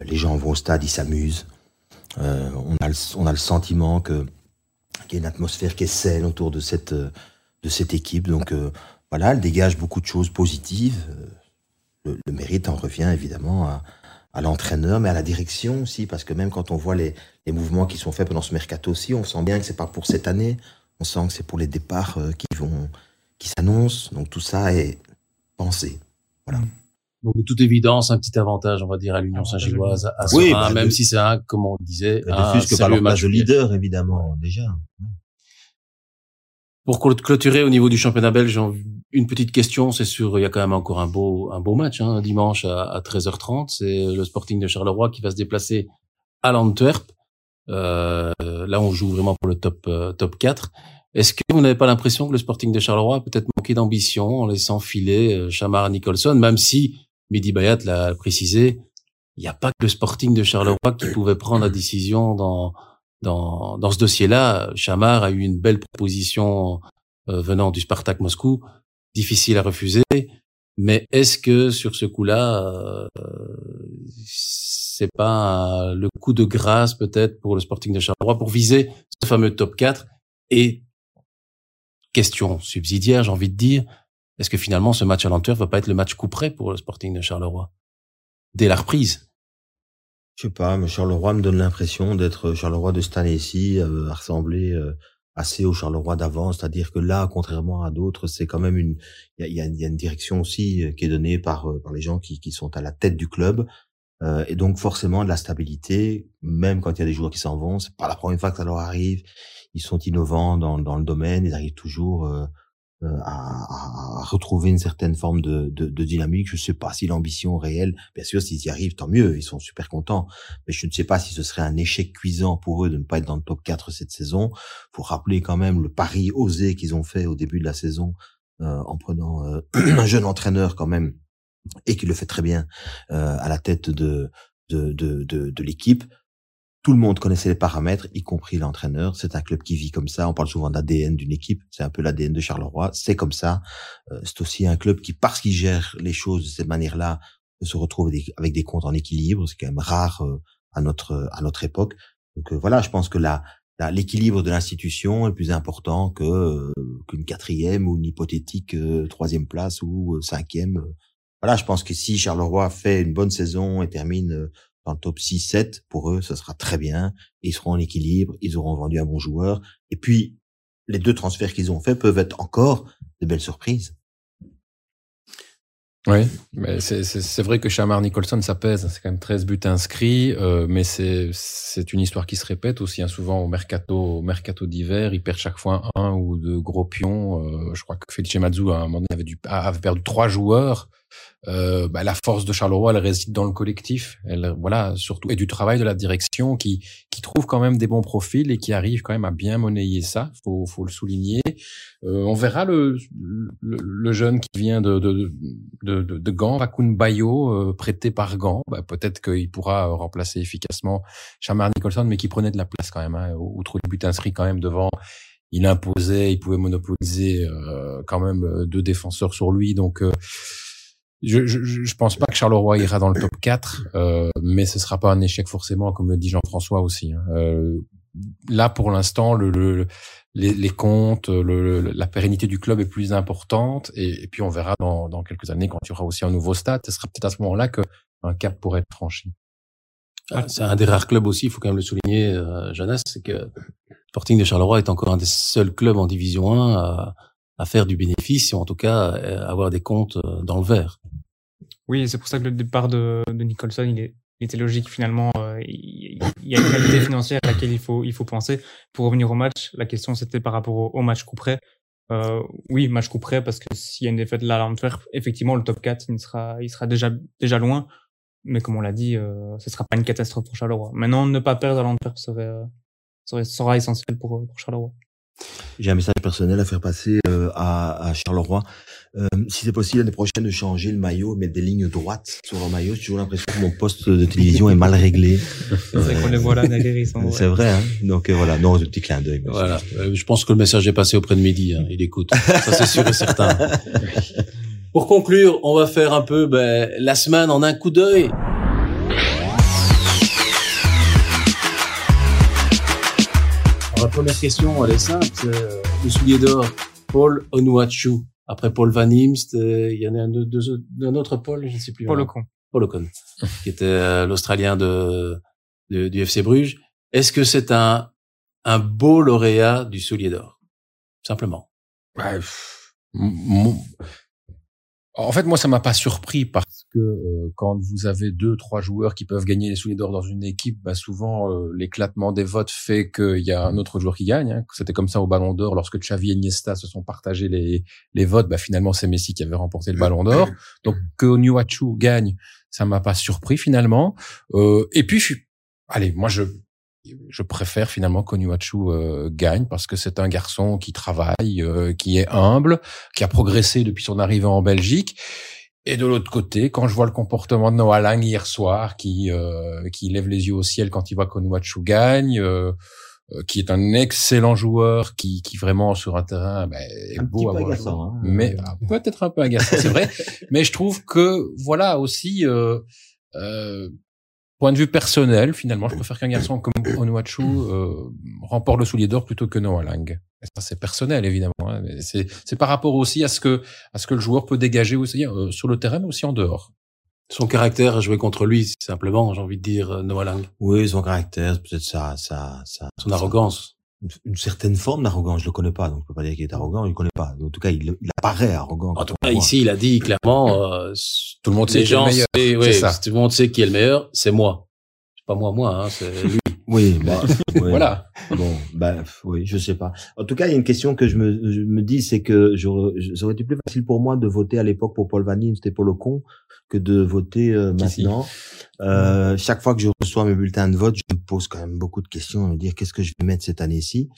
Les gens vont au stade, ils s'amusent. Euh, on, a on a le sentiment que qu'il y a une atmosphère qui est saine autour de cette, euh, équipe. Donc euh, voilà, elle dégage beaucoup de choses positives. Euh, le, mérite en revient évidemment à, l'entraîneur, mais à la direction aussi, parce que même quand on voit les, les mouvements qui sont faits pendant ce mercato aussi, on sent bien que c'est pas pour cette année, on sent que c'est pour les départs qui qui s'annoncent. Donc tout ça est, penser. Voilà. Donc de toute évidence, un petit avantage, on va dire, à l'Union Saint-Gilloise à, oui, bah, même si c'est un, comme on disait, un plus que par le match de leader, évidemment, déjà. Pour clôturer au niveau du championnat belge, une petite question, c'est sûr, il y a quand même encore un beau, un beau match, hein, dimanche à, 13h30. C'est le Sporting de Charleroi qui va se déplacer à l'Antwerp. Euh, là, on joue vraiment pour le top, euh, top 4. Est-ce que vous n'avez pas l'impression que le Sporting de Charleroi a peut-être manqué d'ambition en laissant filer euh, Chamar Nicholson, même si Mehdi Bayat l'a précisé, il n'y a pas que le Sporting de Charleroi qui pouvait prendre la décision dans dans, dans ce dossier-là. Chamar a eu une belle proposition euh, venant du Spartak Moscou, difficile à refuser. Mais est-ce que sur ce coup-là, euh, c'est pas le coup de grâce peut-être pour le Sporting de Charleroi pour viser ce fameux top 4 et question subsidiaire, j'ai envie de dire, est-ce que finalement ce match à l'Antwerp va pas être le match coup près pour le Sporting de Charleroi? Dès la reprise Je sais pas, mais Charleroi me donne l'impression d'être Charleroi de cette année-ci, euh, ressemblé euh, assez au Charleroi d'avant, c'est-à-dire que là, contrairement à d'autres, c'est quand même une, il y a, y a, une direction aussi euh, qui est donnée par euh, par les gens qui, qui sont à la tête du club. Euh, et donc forcément de la stabilité, même quand il y a des joueurs qui s'en vont, c'est pas la première fois que ça leur arrive. Ils sont innovants dans, dans le domaine, ils arrivent toujours euh, euh, à, à, retrouver une certaine forme de, de, de dynamique. Je ne sais pas si l'ambition réelle, bien sûr, s'ils y arrivent, tant mieux, ils sont super contents. Mais je ne sais pas si ce serait un échec cuisant pour eux de ne pas être dans le top 4 cette saison. Faut rappeler quand même le pari osé qu'ils ont fait au début de la saison euh, en prenant euh, un jeune entraîneur quand même et qui le fait très bien euh, à la tête de, de, de, de l'équipe tout le monde connaissait les paramètres, y compris l'entraîneur. C'est un club qui vit comme ça. On parle souvent d'ADN d'une équipe. C'est un peu l'ADN de Charleroi. C'est comme ça. Euh, c'est aussi un club qui, parce qu'il gère les choses de cette manière-là, se retrouve avec des comptes en équilibre. C'est quand même rare euh, à notre à notre époque. Donc euh, voilà, je pense que là, l'équilibre de l'institution est plus important que qu'une quatrième ou une hypothétique troisième place ou cinquième. Voilà, je pense que si Charleroi fait une bonne saison et termine le top 6-7, pour eux, ça sera très bien. Ils seront en équilibre, ils auront vendu un bon joueur. Et puis, les deux transferts qu'ils ont faits peuvent être encore de belles surprises. Oui, c'est vrai que Chamar Nicholson, ça pèse. C'est quand même 13 buts inscrits, euh, mais c'est une histoire qui se répète aussi hein, souvent au mercato, au mercato d'hiver. Il perd chaque fois un ou deux gros pions. Euh, je crois que Felice Mazzu, à un moment donné, avait perdu trois joueurs euh, bah, la force de Charleroi, elle réside dans le collectif, elle, voilà, surtout, et du travail de la direction qui, qui trouve quand même des bons profils et qui arrive quand même à bien monnayer ça, faut, faut le souligner. Euh, on verra le, le, jeune qui vient de, de, de, de, de Gand, Bakun Bayo, euh, prêté par Gand, bah, peut-être qu'il pourra remplacer efficacement Chamar Nicholson, mais qui prenait de la place quand même, hein, outre le but inscrit quand même devant il imposait, il pouvait monopoliser euh, quand même deux défenseurs sur lui. Donc je, je, je pense pas que Charleroi ira dans le top 4, euh, mais ce sera pas un échec forcément, comme le dit Jean-François aussi. Hein. Euh, là, pour l'instant, le, le les, les, comptes, le, la pérennité du club est plus importante, et, puis on verra dans, dans, quelques années quand il y aura aussi un nouveau stade. Ce sera peut-être à ce moment-là que un cap pourrait être franchi. Ah, c'est un des rares clubs aussi, il faut quand même le souligner, euh, Jonas, c'est que Sporting de Charleroi est encore un des seuls clubs en Division 1 à, à faire du bénéfice, ou en tout cas avoir des comptes euh, dans le vert. Oui, c'est pour ça que le départ de, de Nicholson, il, est, il était logique finalement. Euh, il, y a une qualité financière à laquelle il faut, il faut penser. Pour revenir au match, la question c'était par rapport au, match coup près. Euh, oui, match coup près, parce que s'il y a une défaite là à l'Antwerp, effectivement, le top 4, il sera, il sera déjà, déjà loin. Mais comme on l'a dit, euh, ce sera pas une catastrophe pour Charleroi. Maintenant, ne pas perdre à l'Antwerp serait, euh, serait, sera essentiel pour, pour Charleroi. J'ai un message personnel à faire passer euh, à, à Charleroi. Euh, si c'est possible l'année prochaine de changer le maillot, mettre des lignes droites sur le maillot, j'ai toujours l'impression que mon poste de télévision est mal réglé. c'est vrai qu'on les voit là, C'est vrai, hein donc euh, voilà, non, un petit clin d'œil. Voilà, euh, je pense que le message est passé auprès de Midi, hein. il écoute, ça c'est sûr et certain. Pour conclure, on va faire un peu ben, la semaine en un coup d'œil. La première question, elle est simple, le soulier d'or, Paul Onuachu après Paul Van Imst, euh, il y en a un, deux, un autre Paul, je ne sais plus. Paul Ocon. Paul Ocon, qui était euh, l'Australien de, du FC Bruges. Est-ce que c'est un, un beau lauréat du soulier d'or? Simplement. Ouais, En fait, moi, ça m'a pas surpris parce que euh, quand vous avez deux, trois joueurs qui peuvent gagner les souliers d'or dans une équipe, bah souvent euh, l'éclatement des votes fait qu'il y a un autre joueur qui gagne. Hein. C'était comme ça au Ballon d'Or lorsque Xavi et Iniesta se sont partagés les, les votes. Bah finalement, c'est Messi qui avait remporté le Ballon d'Or. Donc que Onyuachu gagne, ça m'a pas surpris finalement. Euh, et puis, allez, moi je je préfère finalement qu'Onyuachu euh, gagne parce que c'est un garçon qui travaille, euh, qui est humble, qui a progressé depuis son arrivée en Belgique. Et de l'autre côté, quand je vois le comportement de Noah Lang hier soir, qui euh, qui lève les yeux au ciel quand il voit qu'Onyuachu gagne, euh, qui est un excellent joueur, qui, qui vraiment sur un terrain ben, est beau à voir. Hein. Mais ah, peut-être un peu agaçant, c'est vrai. mais je trouve que voilà aussi. Euh, Point de vue personnel, finalement, je préfère qu'un garçon comme Onuachu euh, remporte le soulier d'or plutôt que Noah Lang. ça, c'est personnel, évidemment. Hein, c'est par rapport aussi à ce que à ce que le joueur peut dégager aussi euh, sur le terrain, mais aussi en dehors. Son caractère a joué contre lui, simplement, j'ai envie de dire, euh, Noah Lang. Oui, son caractère, peut-être ça, ça, ça. Son arrogance. Une certaine forme d'arrogance, je le connais pas, donc je peux pas dire qu'il est arrogant, je le connais pas. En tout cas, il, il apparaît arrogant. En tout cas, ici, il a dit clairement, euh, tout le monde sait qui est le meilleur. Oui, ça. tout le monde sait qui est le meilleur, c'est moi pas moi, moi, hein, c'est lui. Oui, bah, voilà. Bon, bah, oui, je sais pas. En tout cas, il y a une question que je me, je me dis, c'est que ça aurait été plus facile pour moi de voter à l'époque pour Paul Vanim, c'était pour le con, que de voter euh, maintenant. Euh, chaque fois que je reçois mes bulletins de vote, je me pose quand même beaucoup de questions, me dire qu'est-ce que je vais mettre cette année-ci?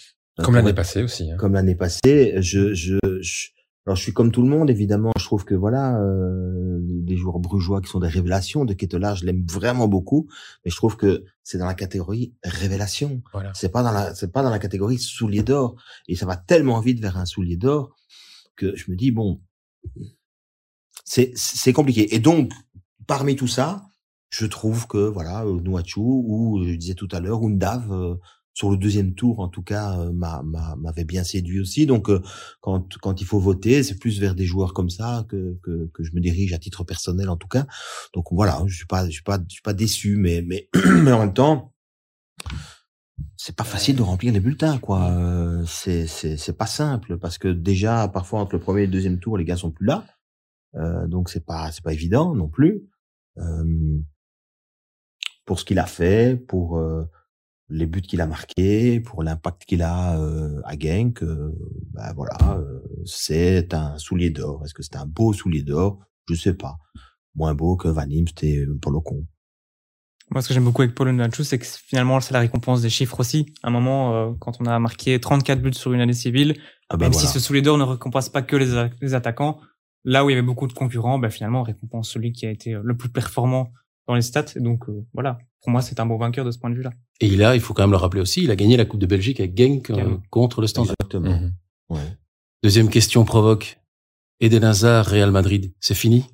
Comme l'année passée aussi. Hein. Comme l'année passée, je, je, je alors je suis comme tout le monde, évidemment. Je trouve que voilà, euh, des joueurs brugeois qui sont des révélations de Kettelard, je l'aime vraiment beaucoup, mais je trouve que c'est dans la catégorie révélation. Voilà. C'est pas dans la, c'est pas dans la catégorie soulier d'or. Et ça va tellement vite vers un soulier d'or que je me dis bon, c'est c'est compliqué. Et donc parmi tout ça, je trouve que voilà, euh, Nouachou ou je disais tout à l'heure, Undav. Euh, sur le deuxième tour, en tout cas, euh, m'avait bien séduit aussi. Donc, euh, quand, quand il faut voter, c'est plus vers des joueurs comme ça que, que, que, je me dirige à titre personnel, en tout cas. Donc voilà, je suis pas, je suis pas, je suis pas déçu, mais, mais, mais en même temps, c'est pas facile de remplir les bulletins, quoi. Euh, c'est, c'est, pas simple parce que déjà, parfois entre le premier et le deuxième tour, les gars sont plus là. Donc c'est pas, c'est pas évident non plus. Pour ce qu'il a fait, pour les buts qu'il a marqués, pour l'impact qu'il a euh, à Genk, euh, ben voilà, euh, c'est un soulier d'or. Est-ce que c'est un beau soulier d'or? Je sais pas. Moins beau que Van Imst et Paul Ocon. Moi, ce que j'aime beaucoup avec Paul Onachou, c'est que finalement, c'est la récompense des chiffres aussi. À un moment, quand on a marqué 34 buts sur une année civile, ah ben même si ce soulier d'or ne récompense pas que les, attaquants, là où il y avait beaucoup de concurrents, ben finalement, on récompense celui qui a été le plus performant dans les stats. Et donc, voilà, pour moi, c'est un beau vainqueur de ce point de vue-là. Et il a, il faut quand même le rappeler aussi, il a gagné la Coupe de Belgique avec Genk euh, contre le Standard. Exactement. Mhm. Ouais. Deuxième question provoque. Eden Hazard, Real Madrid, c'est fini?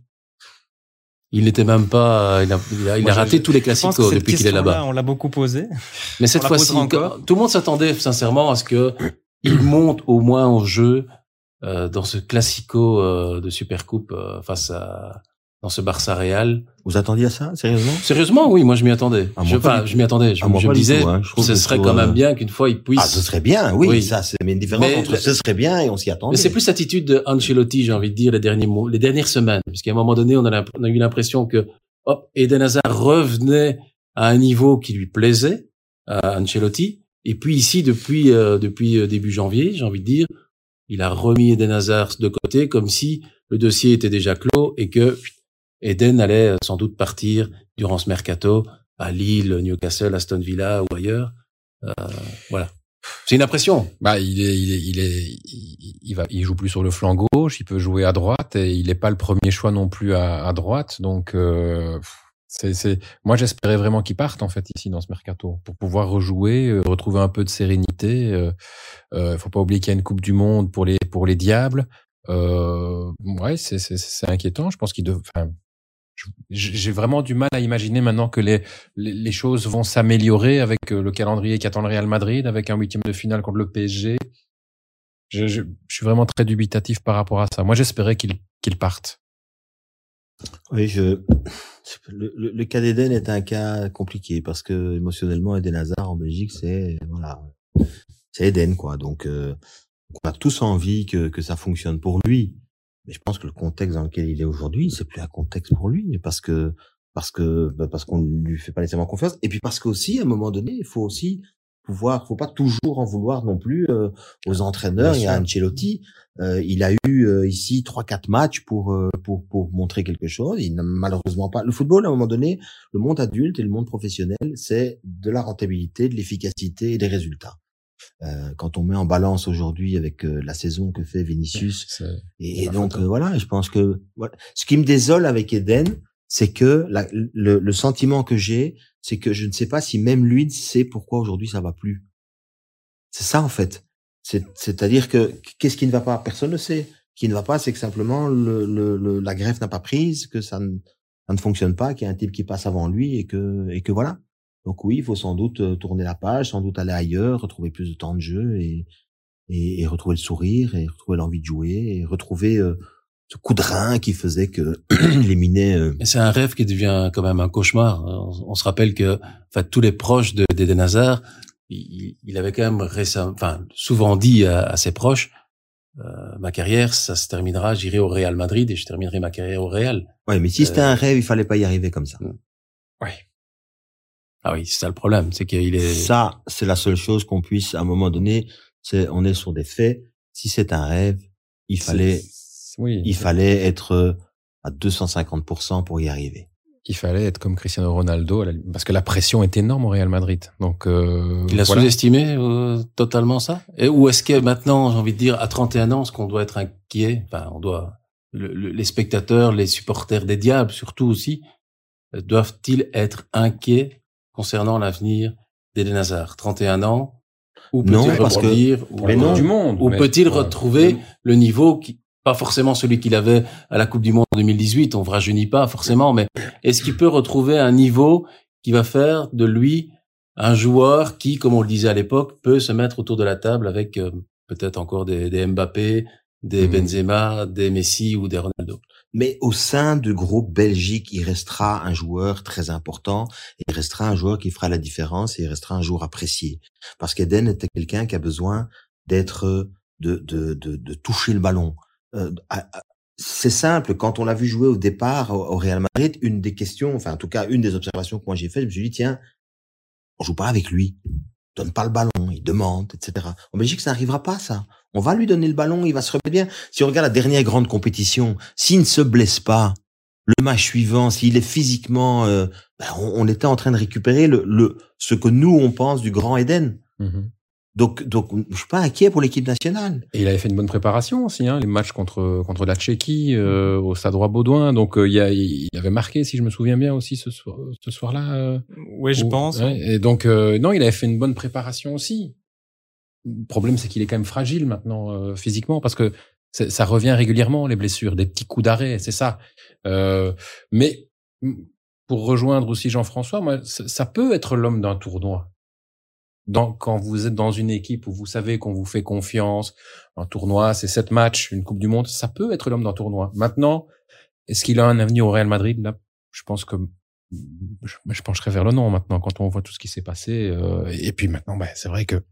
Il n'était même pas, il a, il a, raté tous les classiques depuis qu'il est là-bas. On l'a beaucoup posé. Mais cette fois-ci, tout le monde s'attendait sincèrement à ce que il monte au moins en jeu euh, dans ce classico euh, de Supercoupe euh, face à dans ce Barça Real. Vous attendiez à ça, sérieusement? Sérieusement, oui, moi je m'y attendais. Ah, je, enfin, je m'y attendais. Je, me disais, hein. je ce serait quand même euh, bien qu'une fois il puisse. Ah, ce serait bien, oui. Ça, c'est une différence entre ce serait bien et on s'y attendait. Mais c'est plus l'attitude de Ancelotti, j'ai envie de dire, les derniers mots, les dernières semaines, puisqu'à un moment donné, on a, on a eu l'impression que, hop, Eden Hazard revenait à un niveau qui lui plaisait à Ancelotti. Et puis ici, depuis euh, depuis euh, début janvier, j'ai envie de dire, il a remis Eden Hazard de côté, comme si le dossier était déjà clos et que Eden allait euh, sans doute partir durant ce mercato à Lille, Newcastle, Aston Villa ou ailleurs. Euh, voilà. C'est une impression. Bah, il est, il est, il est, il, va, il joue plus sur le flanc gauche. Il peut jouer à droite et il n'est pas le premier choix non plus à, droite. Donc, euh, c'est, moi, j'espérais vraiment qu'il parte en fait ici dans ce mercato pour pouvoir rejouer, euh, retrouver un peu de sérénité. Euh, euh, faut pas oublier qu'il y a une Coupe du Monde pour les pour les diables. Euh, ouais, c'est, c'est, c'est inquiétant. Je pense qu'il devrait j'ai vraiment du mal à imaginer maintenant que les, les, choses vont s'améliorer avec euh, le calendrier qu'attend le Real Madrid, avec un huitième de finale contre le PSG. Je, je, je, suis vraiment très dubitatif par rapport à ça. Moi, j'espérais qu'il qu'il parte. Oui, je... le, le, cas d'Eden est un cas compliqué parce que émotionnellement, Eden Hazard en Belgique, c'est voilà, c'est Eden quoi. Donc, euh, on a tous envie que, que ça fonctionne pour lui. Mais je pense que le contexte dans lequel il est aujourd'hui, c'est plus un contexte pour lui, parce que parce que bah, parce qu'on lui fait pas nécessairement confiance, et puis parce qu'aussi à un moment donné, il faut aussi pouvoir, faut pas toujours en vouloir non plus euh, aux entraîneurs. il y a Ancelotti, euh, il a eu euh, ici trois quatre matchs pour pour pour montrer quelque chose. Il n'a malheureusement pas. Le football à un moment donné, le monde adulte et le monde professionnel, c'est de la rentabilité, de l'efficacité et des résultats. Euh, quand on met en balance aujourd'hui avec la saison que fait Vinicius, et, donc voilà, je pense que voilà. ce qui me désole avec Eden, c'est que le, le, sentiment que j'ai, c'est que je ne sais pas si même lui sait pourquoi aujourd'hui ça va plus. C'est ça en fait. C'est-à-dire que qu'est-ce qui ne va pas? Personne ne sait. Ce qui ne va pas, c'est que simplement le, le, la greffe n'a pas prise, que ça ne, ça ne fonctionne pas, qu'il y a un type qui passe avant lui et que et que voilà. Donc oui, il faut sans doute euh, tourner la page, sans doute aller ailleurs, retrouver plus de temps de jeu et et, et retrouver le sourire et retrouver l'envie de jouer et retrouver euh, ce coup de rein qui faisait que il éliminait. Euh... C'est un rêve qui devient quand même un cauchemar. On, se rappelle que, enfin, tous les proches de d'Eden Hazard, il, il, avait quand même récemment, enfin, souvent dit à, ses proches, euh, ma carrière, ça se terminera, j'irai au Real Madrid et je terminerai ma carrière au Real. Ouais, mais si c'était un euh, rêve, il fallait pas y arriver comme ça. Ouais. Ah oui, c'est ça le problème, c'est qu'il est. Ça, c'est la seule chose qu'on puisse, à un moment donné, c'est, on est sur des faits. Si c'est un rêve, il fallait oui. Il fallait être euh, à 250% pour y arriver. Il fallait être comme Cristiano Ronaldo, parce que la pression est énorme au Real Madrid. Donc, euh, il a sous-estimé euh, totalement ça? Et ou est-ce que maintenant, j'ai envie de dire, à 31 ans, ce qu'on doit être inquiet, enfin, on doit, les spectateurs, les supporters des diables, surtout aussi, doivent-ils être inquiets? Concernant l'avenir d'Eden Hazard 31 ans ou peut-il rebondir ou, du monde, ou peut-il retrouver le niveau qui, pas forcément celui qu'il avait à la Coupe du Monde 2018, on ne rajeunit pas forcément, mais est-ce qu'il peut retrouver un niveau qui va faire de lui un joueur qui, comme on le disait à l'époque, peut se mettre autour de la table avec euh, peut-être encore des, des, Mbappé, des mmh. Benzema, des Messi ou des Ronaldo? Mais au sein du groupe Belgique, il restera un joueur très important, il restera un joueur qui fera la différence et il restera un joueur apprécié. Parce qu'Eden était quelqu'un qui a besoin d'être, de, de, de, de toucher le ballon, euh, c'est simple. Quand on l'a vu jouer au départ au, Real Madrid, une des questions, enfin en tout cas une des observations que moi j'ai faites, je me suis dit tiens, on joue pas avec lui, donne pas le ballon, il demande, etc. En Belgique, ça n'arrivera pas ça. On va lui donner le ballon, il va se remettre bien. Si on regarde la dernière grande compétition, s'il ne se blesse pas, le match suivant, s'il est physiquement, euh, ben on, était en train de récupérer le, le ce que nous on pense du grand Eden. Mmh donc, donc, je suis pas inquiet pour l'équipe nationale. Et il avait fait une bonne préparation aussi, hein, les matchs contre contre la Tchéquie euh, au Stade Baudouin. Donc, euh, il, a, il avait marqué, si je me souviens bien aussi ce soir, ce soir-là. Euh, oui, je pense. et donc, euh, non, il avait fait une bonne préparation aussi. Le problème, c'est qu'il est quand même fragile maintenant euh, physiquement parce que ça revient régulièrement les blessures, des petits coups d'arrêt, c'est ça. mais pour rejoindre aussi Jean-François, moi, ça peut être l'homme d'un tournoi quand vous êtes dans une équipe où vous savez qu'on vous fait confiance, un tournoi, c'est sept matchs, une Coupe du Monde, ça peut être l'homme d'un tournoi. Maintenant, est-ce qu'il a un avenir au Real Madrid? Là, je pense que je, pencherai vers le non maintenant quand on voit tout ce qui s'est passé. Euh, et puis maintenant, ben, c'est vrai que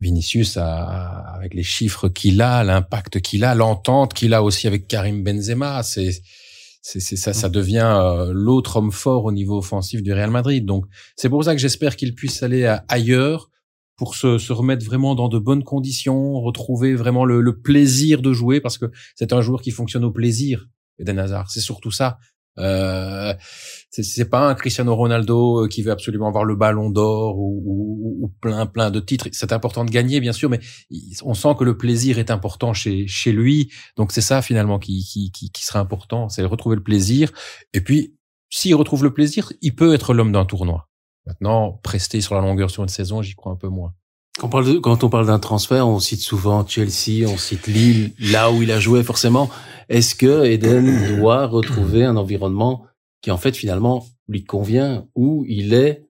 Vinicius, a, avec les chiffres qu'il a, l'impact qu'il a, l'entente qu'il a aussi avec Karim Benzema, c'est c'est ça, ça devient euh, l'autre homme fort au niveau offensif du Real Madrid. Donc c'est pour ça que j'espère qu'il puisse aller ailleurs pour se, se, remettre vraiment dans de bonnes conditions, retrouver vraiment le, le plaisir de jouer parce que c'est un joueur qui fonctionne au plaisir. Eden Hazard, c'est surtout ça. Euh, c'est pas un Cristiano Ronaldo euh, qui veut absolument avoir le ballon d'or ou, ou, ou, plein plein de titres. C'est important de gagner bien sûr, mais on sent que le plaisir est important chez chez lui. Donc c'est ça finalement qui qui qui, qui sera important, c'est retrouver le plaisir. Et puis s'il retrouve le plaisir, il peut être l'homme d'un tournoi. Maintenant, prester sur la longueur sur une saison, j'y crois un peu moins. Quand on parle, quand on parle d'un transfert, on cite souvent Chelsea, on cite Lille, là où il a joué forcément. Est-ce que Eden doit retrouver un environnement qui en fait finalement lui convient, où il est,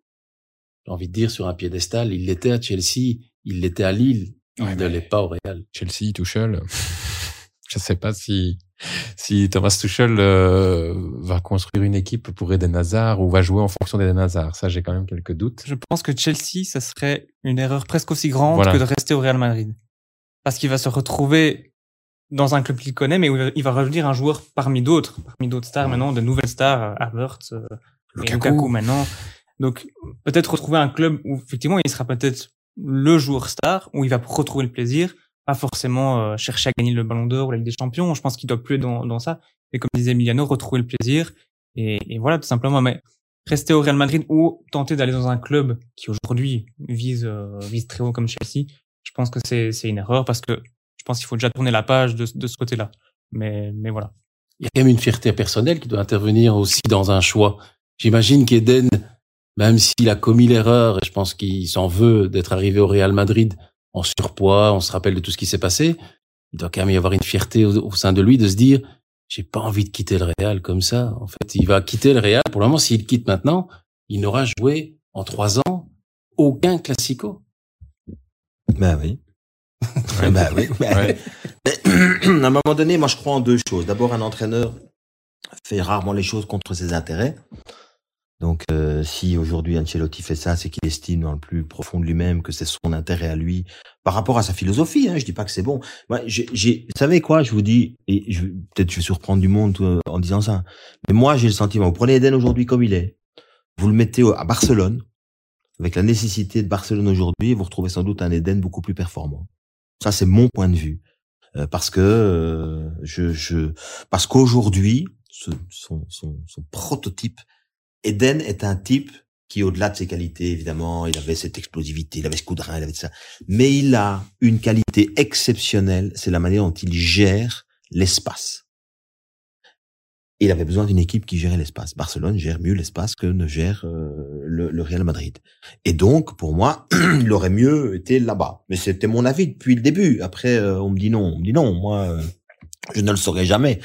j'ai envie de dire, sur un piédestal, il l'était à Chelsea, il l'était à Lille, il ne l'est pas au Real. Chelsea, Tuchel, je sais pas si si Thomas Tuchel euh, va construire une équipe pour Eden Hazard ou va jouer en fonction d'Eden Hazard. Ça, j'ai quand même quelques doutes. Je pense que Chelsea, ça serait une erreur presque aussi grande que de rester au Real Madrid. Parce qu'il va se retrouver dans un club qu'il connaît, mais où il va revenir un joueur parmi d'autres, parmi d'autres stars maintenant, de nouvelles stars, Havertz, euh, Lukaku. maintenant. Donc peut-être retrouver un club où effectivement il sera peut-être le joueur star, où il va retrouver le plaisir, pas forcément euh, chercher à gagner le Ballon d'Or ou la Ligue des Champions. Je pense qu'il doit plus dans, dans ça. Et comme disait Emiliano, retrouver le plaisir. Et, et voilà, tout simplement. Mais rester au Real Madrid ou tenter d'aller dans un club qui aujourd'hui vise euh, vise très haut comme Chelsea, je pense que c'est c'est une erreur parce que je pense qu'il faut déjà tourner la page de, de ce côté-là. Mais mais voilà. Il y a quand même une fierté personnelle qui doit intervenir aussi dans un choix. J'imagine qu'Eden, même s'il a commis l'erreur, et je pense qu'il s'en veut d'être arrivé au Real Madrid en surpoids, on se rappelle de tout ce qui s'est passé, il doit quand même y avoir une fierté au sein de lui de se dire j'ai pas envie de quitter le Real comme ça. En fait, il va quitter le Real. Pour le moment, s'il quitte maintenant, il n'aura joué en trois ans aucun classico. Ben oui. ben oui. Ben à un moment donné, moi, je crois en deux choses. D'abord, un entraîneur fait rarement les choses contre ses intérêts. Donc, euh, si aujourd'hui Ancelotti fait ça, c'est qu'il estime dans le plus profond de lui-même que c'est son intérêt à lui par rapport à sa philosophie. Hein, je dis pas que c'est bon. Moi, j'ai, vous savez quoi Je vous dis, et je, peut-être je vais surprendre du monde euh, en disant ça, mais moi j'ai le sentiment. Vous prenez Eden aujourd'hui comme il est, vous le mettez à Barcelone avec la nécessité de Barcelone aujourd'hui, vous retrouvez sans doute un Eden beaucoup plus performant. Ça, c'est mon point de vue, euh, parce que je, je, parce qu'aujourd'hui, son, son, son prototype Eden est un type qui, au-delà de ses qualités, évidemment, il avait cette explosivité, il avait ce coup de rein, il avait ça. Mais il a une qualité exceptionnelle, c'est la manière dont il gère l'espace. Il avait besoin d'une équipe qui gérait l'espace. Barcelone gère mieux l'espace que ne gère euh, le, Real Madrid. Et donc, pour moi, il aurait mieux été là-bas. Mais c'était mon avis depuis le début. Après, euh, on me dit non. On me dit non. Moi, euh, je ne le saurais jamais,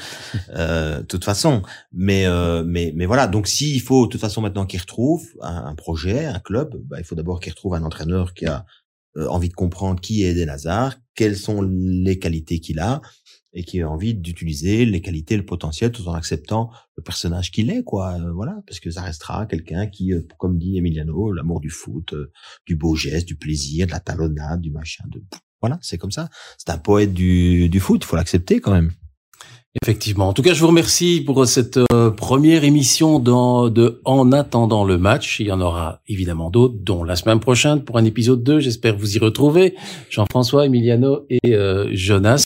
euh, toute façon. Mais, euh, mais, mais voilà. Donc, s'il faut, de toute façon, maintenant qu'il retrouve un, projet, un club, bah, il faut d'abord qu'il retrouve un entraîneur qui a euh, envie de comprendre qui est Eden quelles sont les qualités qu'il a, et qui a envie d'utiliser les qualités, le potentiel, tout en acceptant le personnage qu'il est, quoi. Euh, voilà, parce que ça restera quelqu'un qui, euh, comme dit Emiliano, l'amour du foot, du beau geste, du plaisir, de la talonnade, du machin, de voilà, c'est comme ça. C'est un poète du, du foot, faut l'accepter quand même. Effectivement. En tout cas, je vous remercie pour cette euh, première émission dans, de En attendant le match. Il y en aura évidemment d'autres, dont la semaine prochaine pour un épisode 2. J'espère vous y retrouver. Jean-François, Emiliano et euh, Jonas.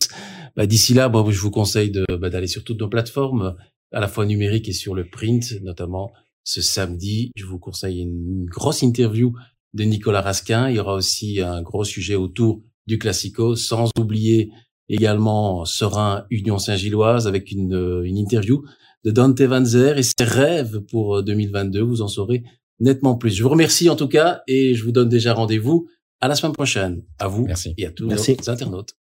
Bah, D'ici là, bon, je vous conseille bah, d'aller sur toutes nos plateformes, à la fois numériques et sur le print, notamment ce samedi. Je vous conseille une grosse interview de Nicolas Rasquin. Il y aura aussi un gros sujet autour du Classico, sans oublier également Serein Union Saint-Gilloise avec une, une interview de Dante Vanzer et ses rêves pour 2022. Vous en saurez nettement plus. Je vous remercie en tout cas et je vous donne déjà rendez-vous à la semaine prochaine. À vous Merci. et à tous nos internautes.